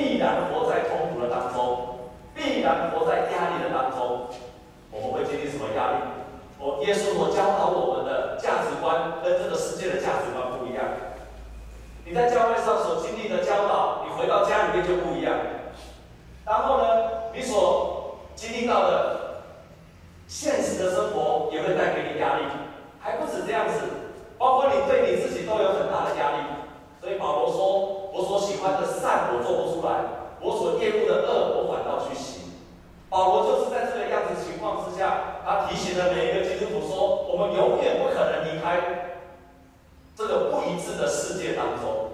必然活在痛苦的当中，必然活在压力的当中，我们会经历什么压力？哦，耶稣，我教导我们的价值观跟这个世界的价值观不一样。你在教会上所经历的教导，你回到家里面就不一样。然后呢，你所经历到的现实的生活也会带给你压力，还不止这样子，包括你对你自己都有很大的压力。所以保罗说。我所喜欢的善我做不出来，我所厌恶的恶我反倒去行。保罗就是在这个样子情况之下，他提醒了每一个基督徒说：我们永远不可能离开这个不一致的世界当中，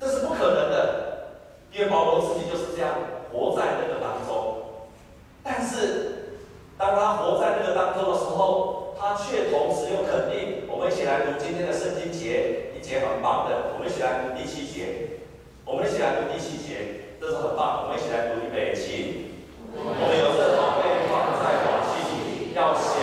这是不可能的，因为保罗自己就是这样活在那个当中。但是，当他活在那个当中的时候，他却同时又肯定。我们一起来读今天的圣经节。节很棒的，我们一起来读第七节，我们一起来读第七节，这是很棒，我们一起来读预备起，我们有这宝贝放在往期里要写。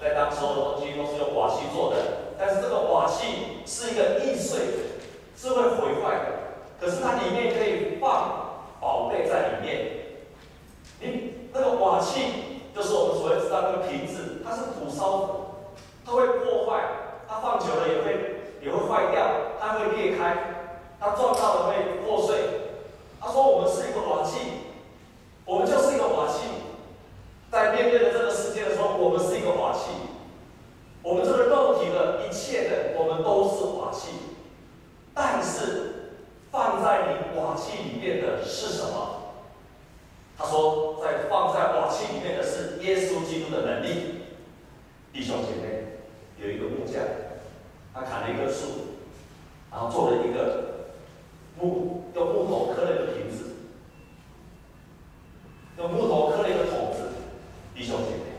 在当初的东西都是用瓦器做的，但是这个瓦器是一个易碎的，是会毁坏的。可是它里面可以放宝贝在里面。你那个瓦器，就是我们所谓知道那个瓶子，它是土烧的，它会破坏，它放久了也会也会坏掉，它会裂开，它撞到了会破碎。他说我们是一个瓦器，我们就是一个瓦器，在面对的这个。我们这个肉体的一切的，我们都是瓦器，但是放在你瓦器里面的是什么？他说在放在瓦器里面的是耶稣基督的能力。弟兄姐妹，有一个木匠，他砍了一棵树，然后做了一个木，用木头刻了一个瓶子。用木头刻了一个桶子，弟兄姐妹。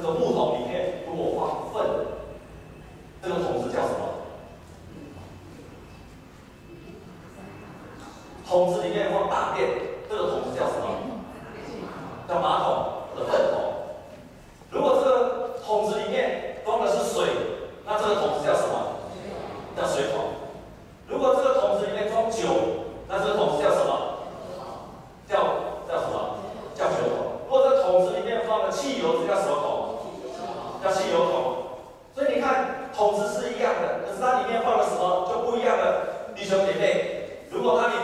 这个木桶里面如果放粪，这个桶子叫什么？桶子里面放大便，这个桶子叫什么？叫马桶或者粪桶。如果这个桶子里面装的是水，那这个桶子叫什么？叫水桶。如果这个桶子里面装酒，那这个桶子叫什么？叫叫什么？叫酒桶。如果这个桶子里面放的汽油，这叫什么桶？叫汽油桶。所以你看，桶子是一样的，可是它里面放了什么就不一样了。弟兄姐妹，如果它里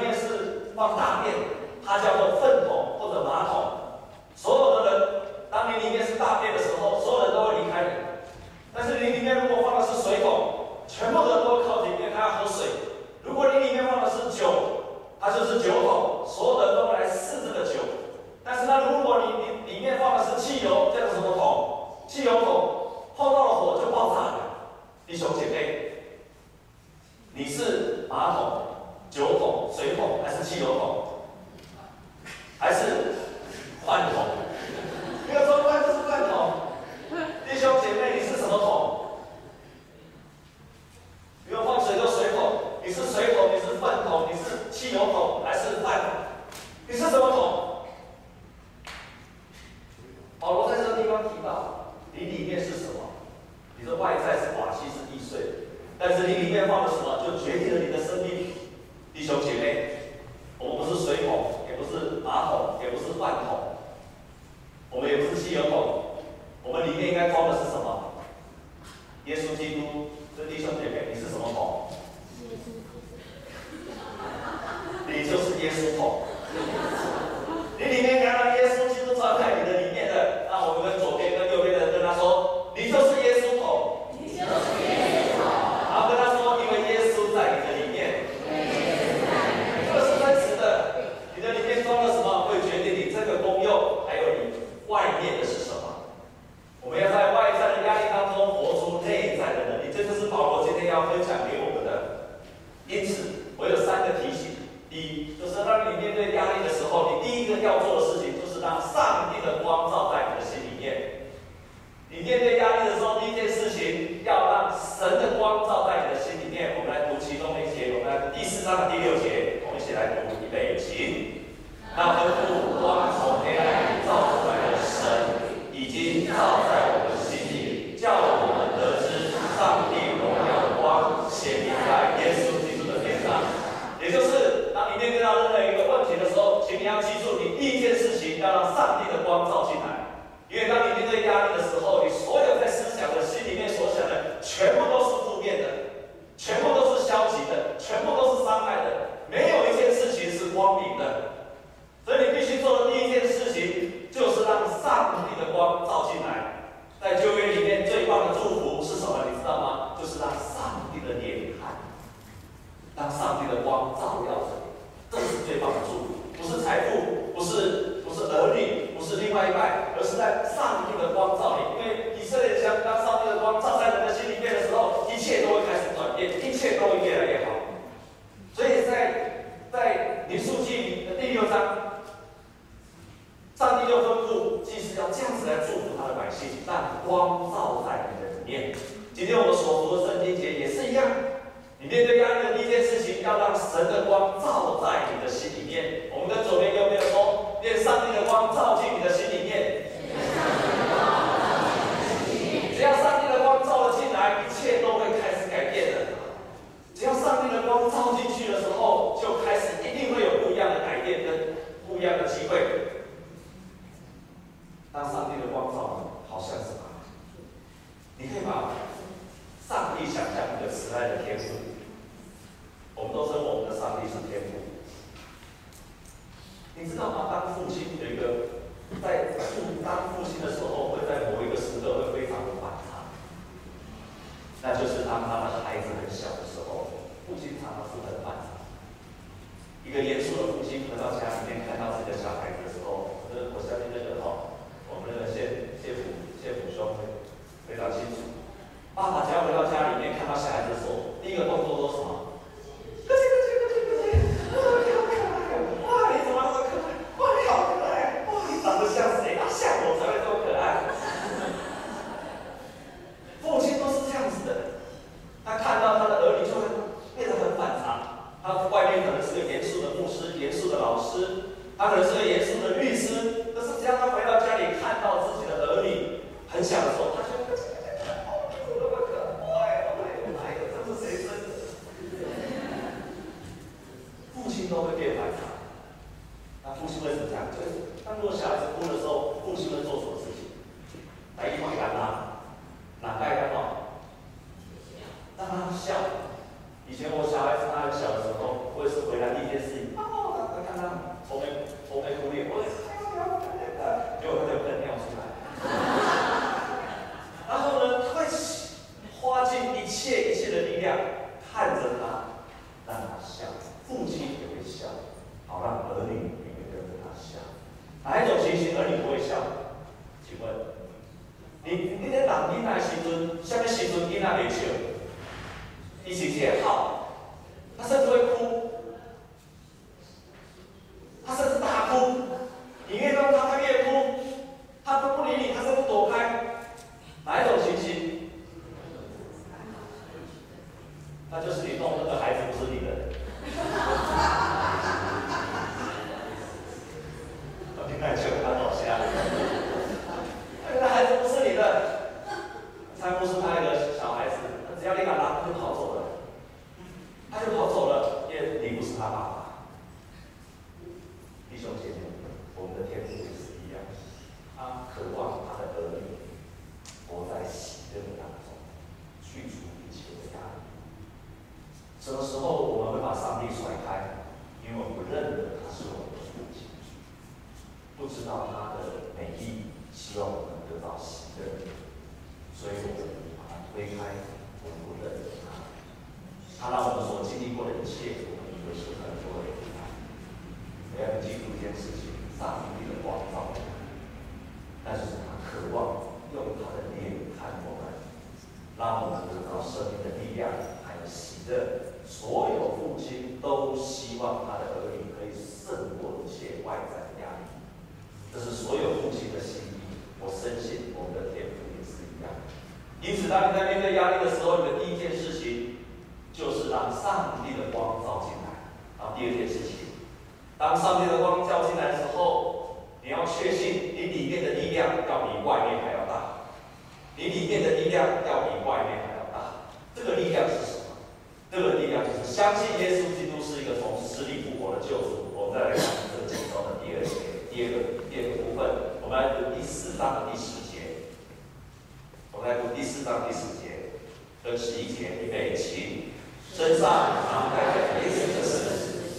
第四章第四节，和十一节预备起，身上常带着耶稣的死，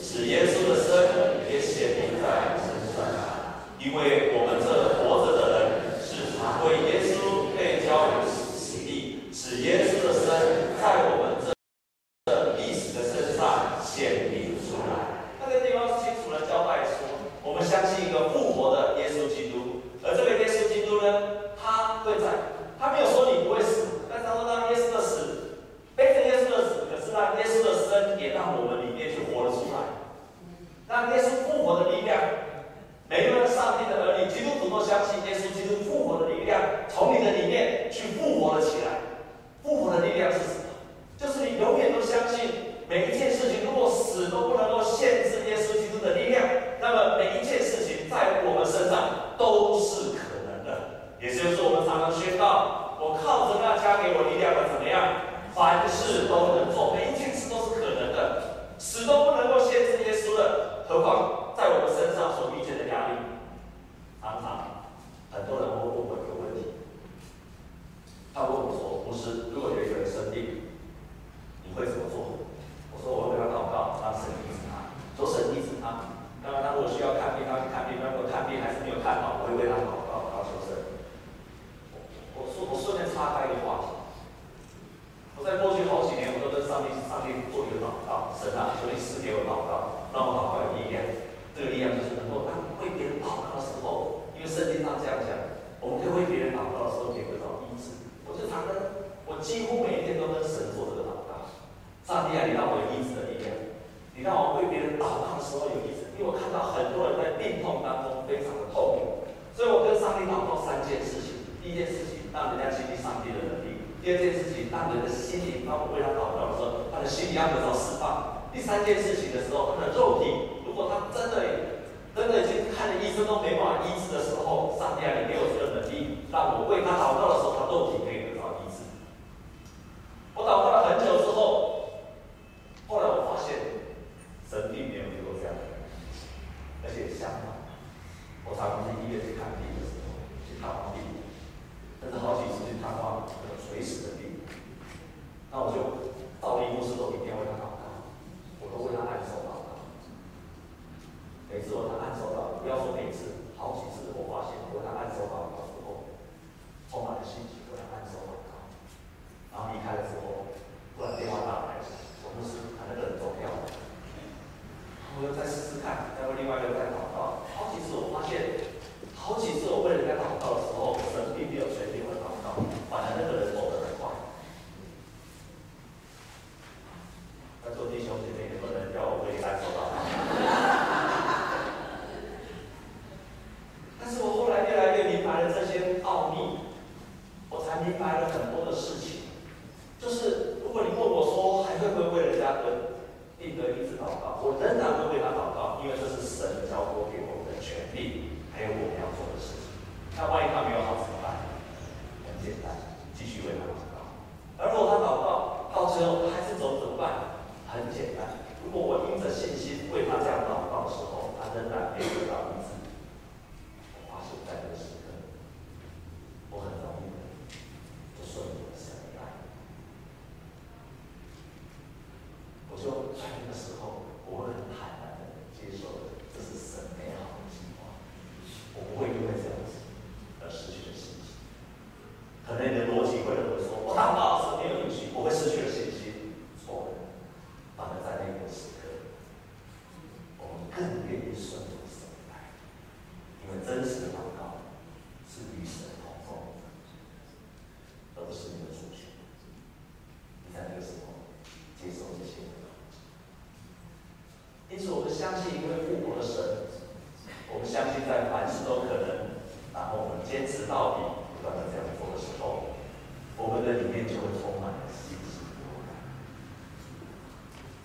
使耶稣的生也显明在身上，因为我们这活着的人是常为耶稣被交于死地，使耶稣。心理压力得到释放。第三件事情的时候，他的肉体，如果他真的。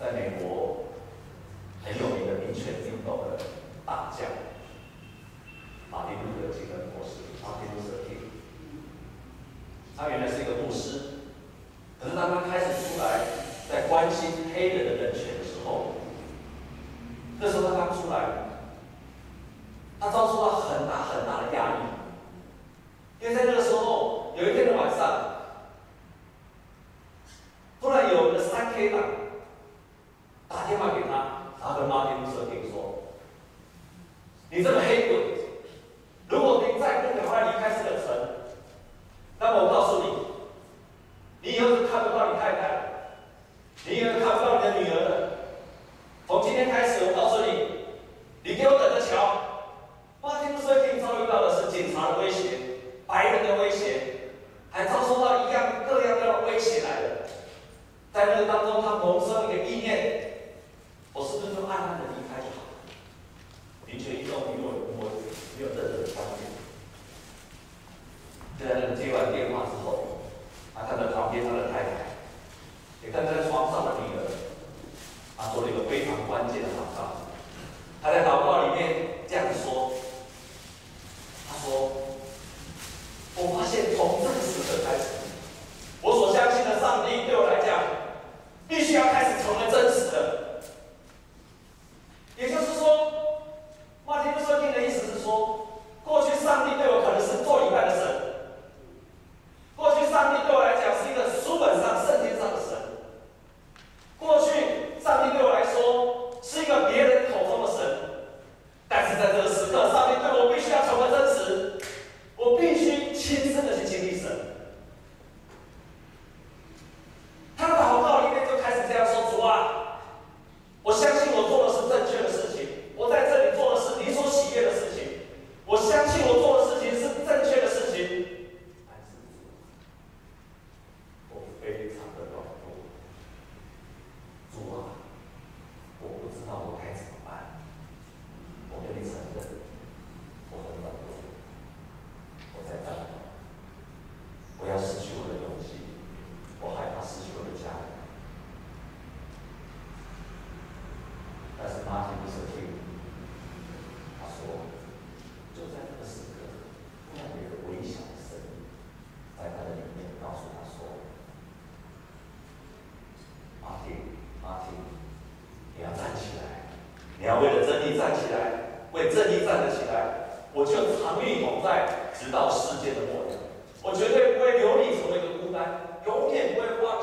在美国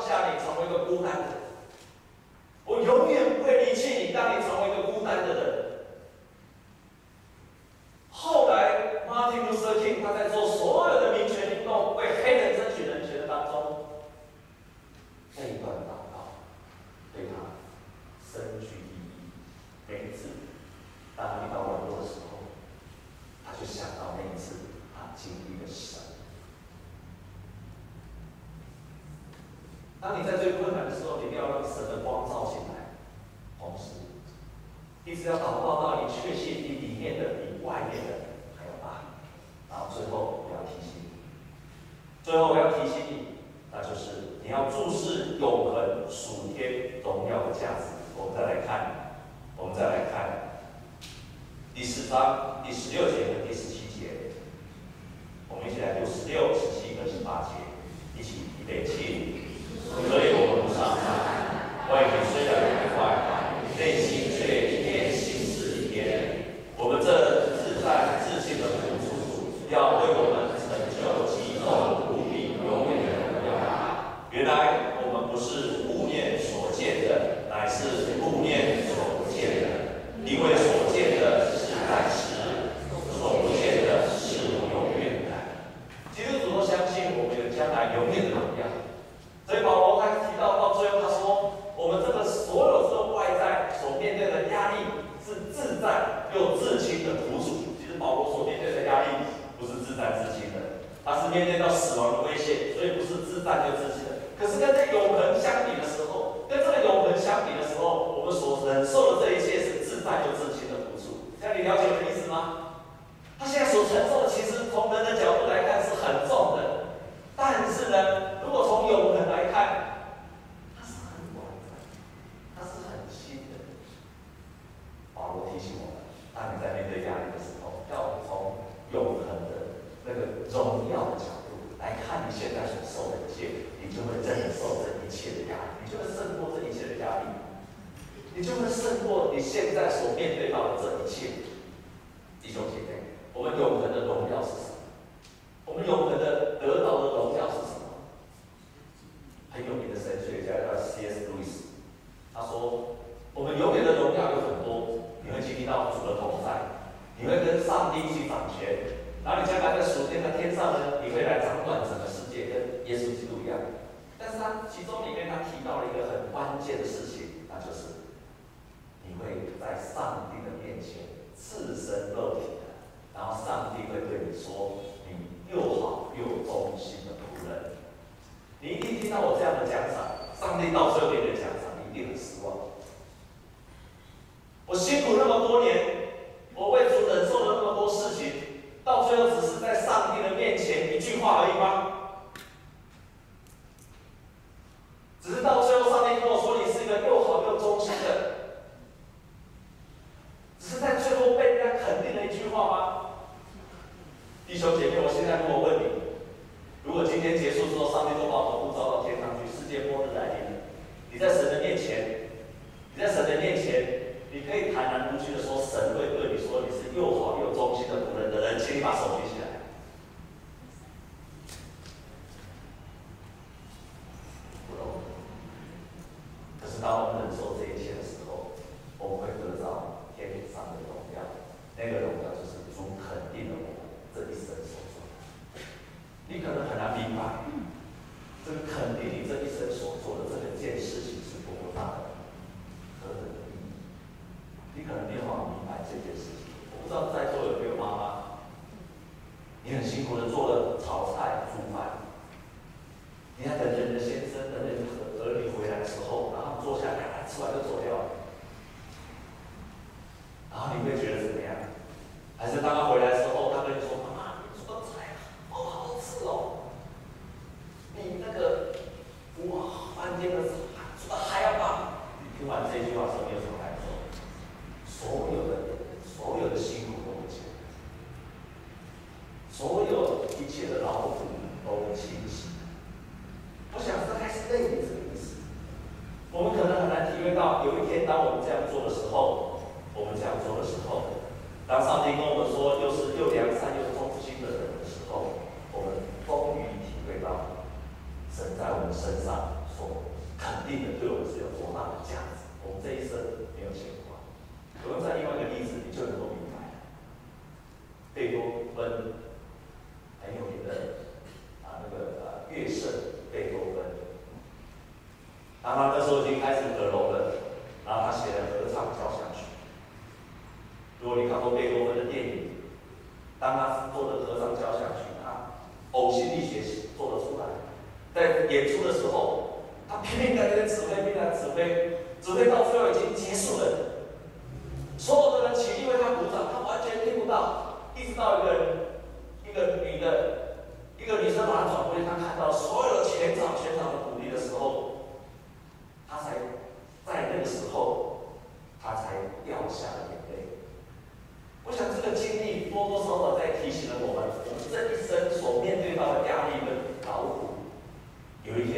家里成为一个孤单的人听到我这样的奖赏，上帝到时候给的奖赏，一定很失望。我辛苦那么多年。Deus.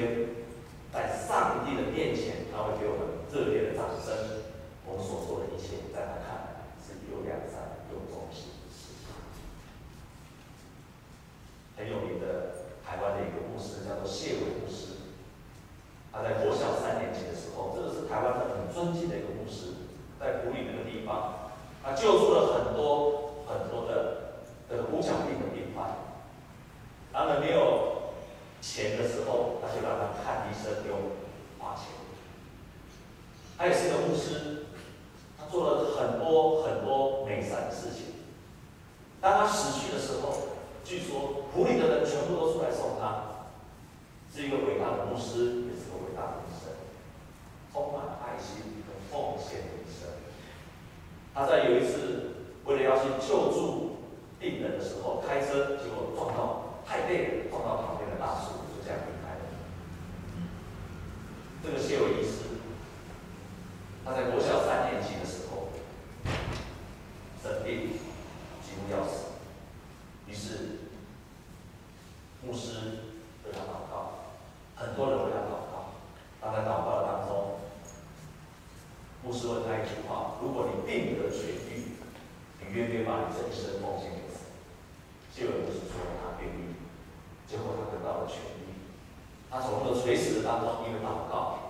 Thank you. 随时的当中，因为祷告。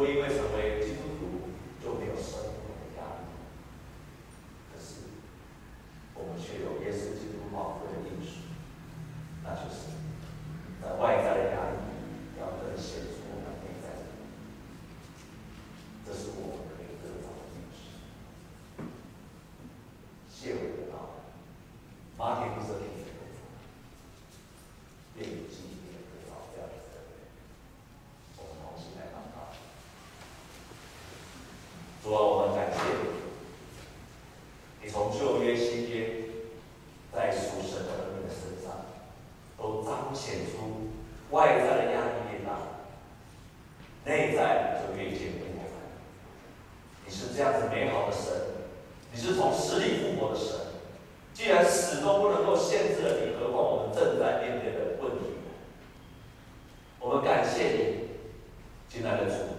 回归什么？都不能够限制了你何况我们正在面对的问题。我们感谢你进来的主。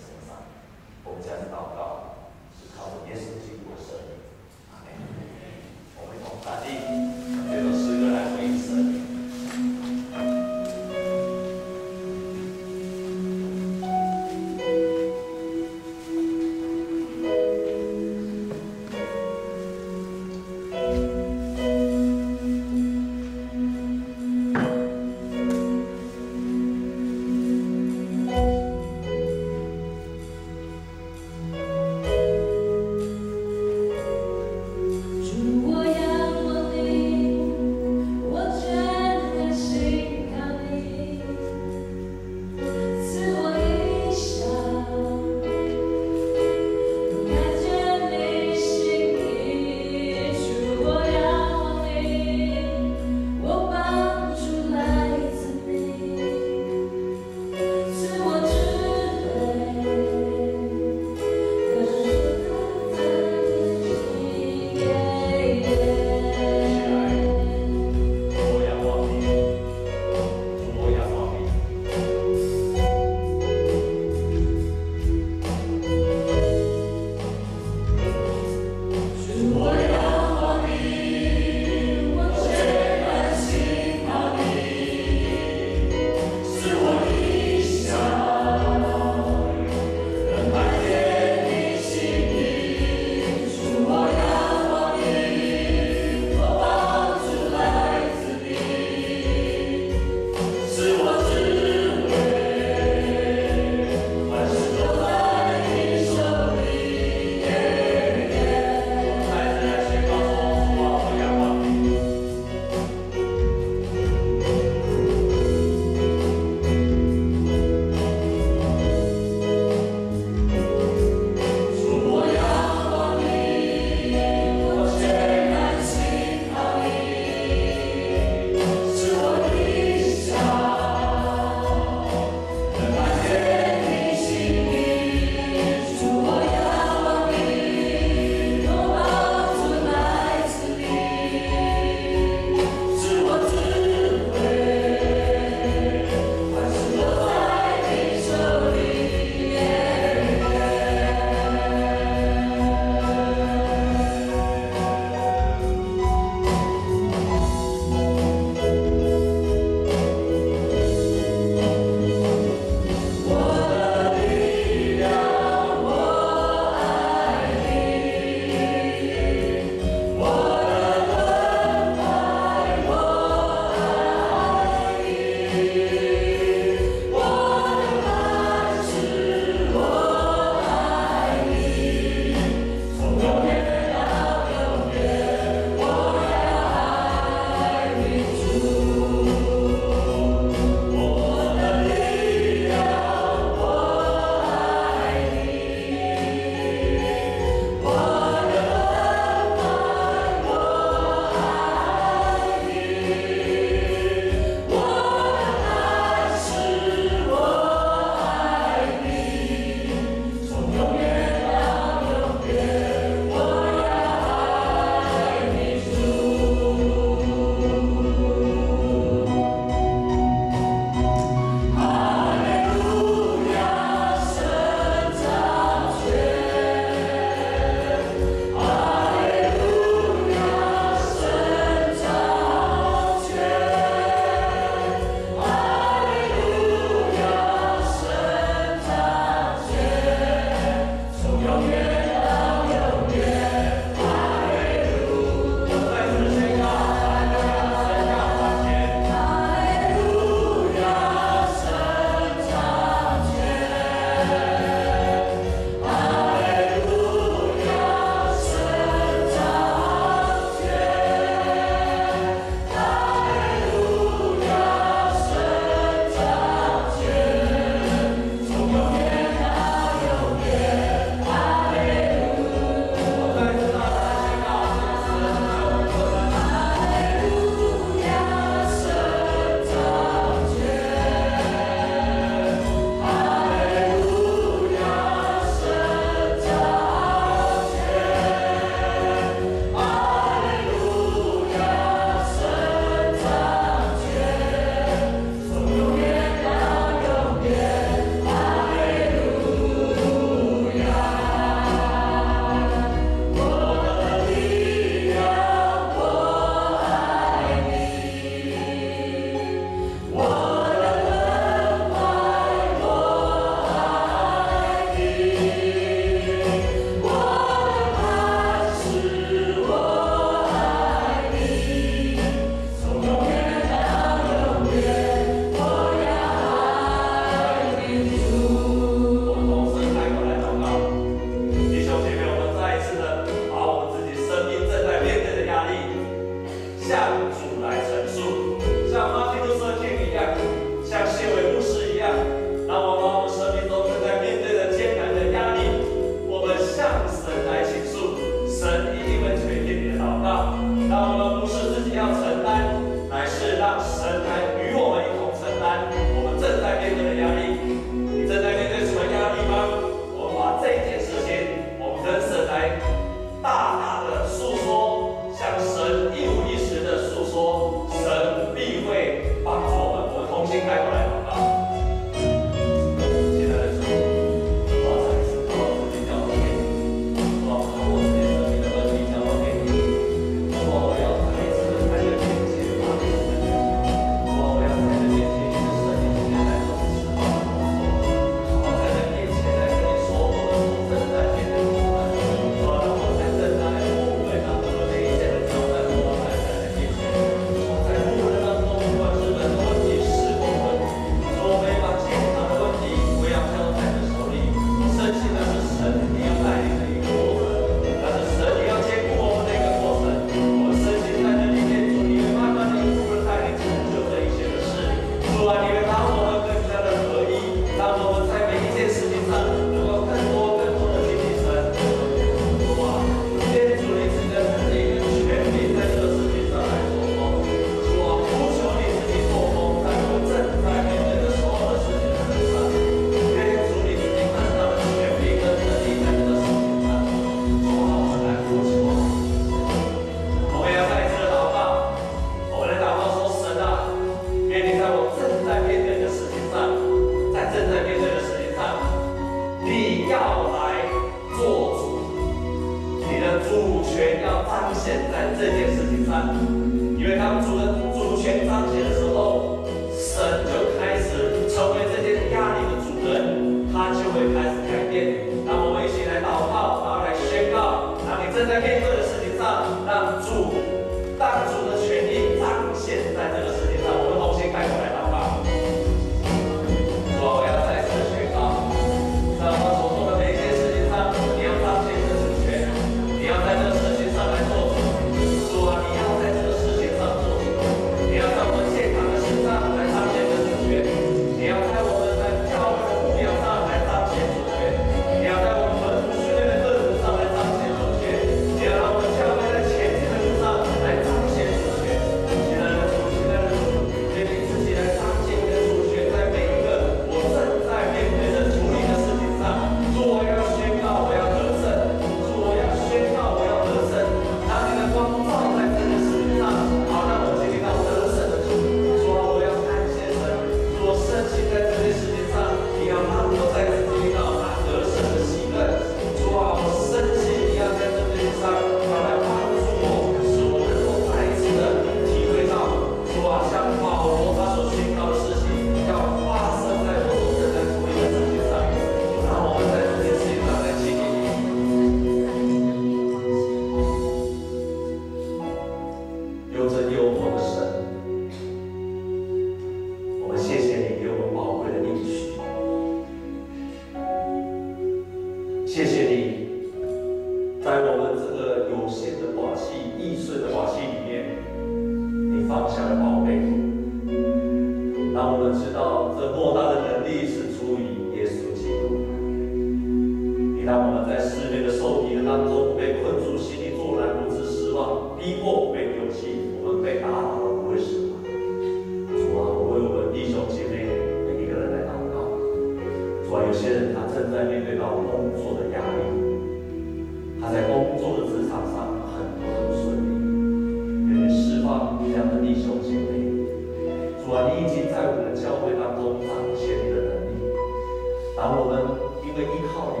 当我们因为依靠你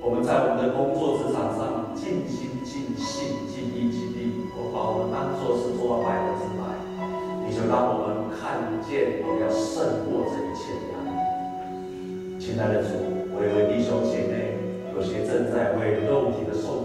我们在我们的工作职场上尽心尽心尽意尽力我把我们当做是做到百分之百你就当我们看见我们要胜过这一切的压力亲爱的主我有位弟兄姐妹有些正在为肉体的受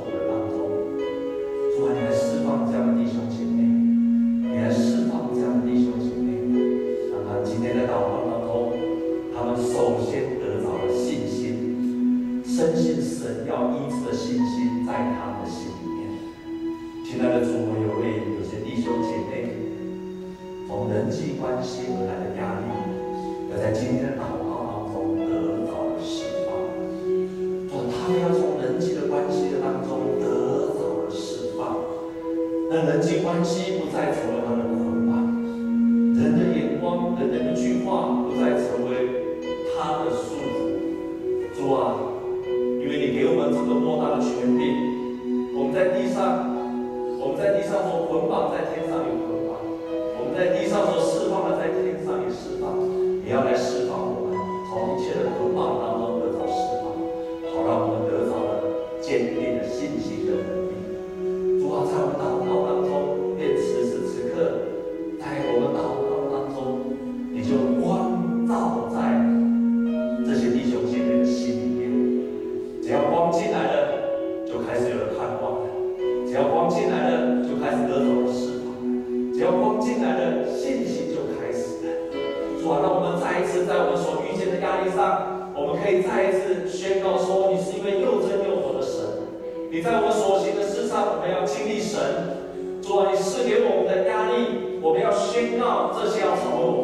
在我所行的事上，我们要经历神。主啊，你给我们的压力，我们要宣告这些要从我。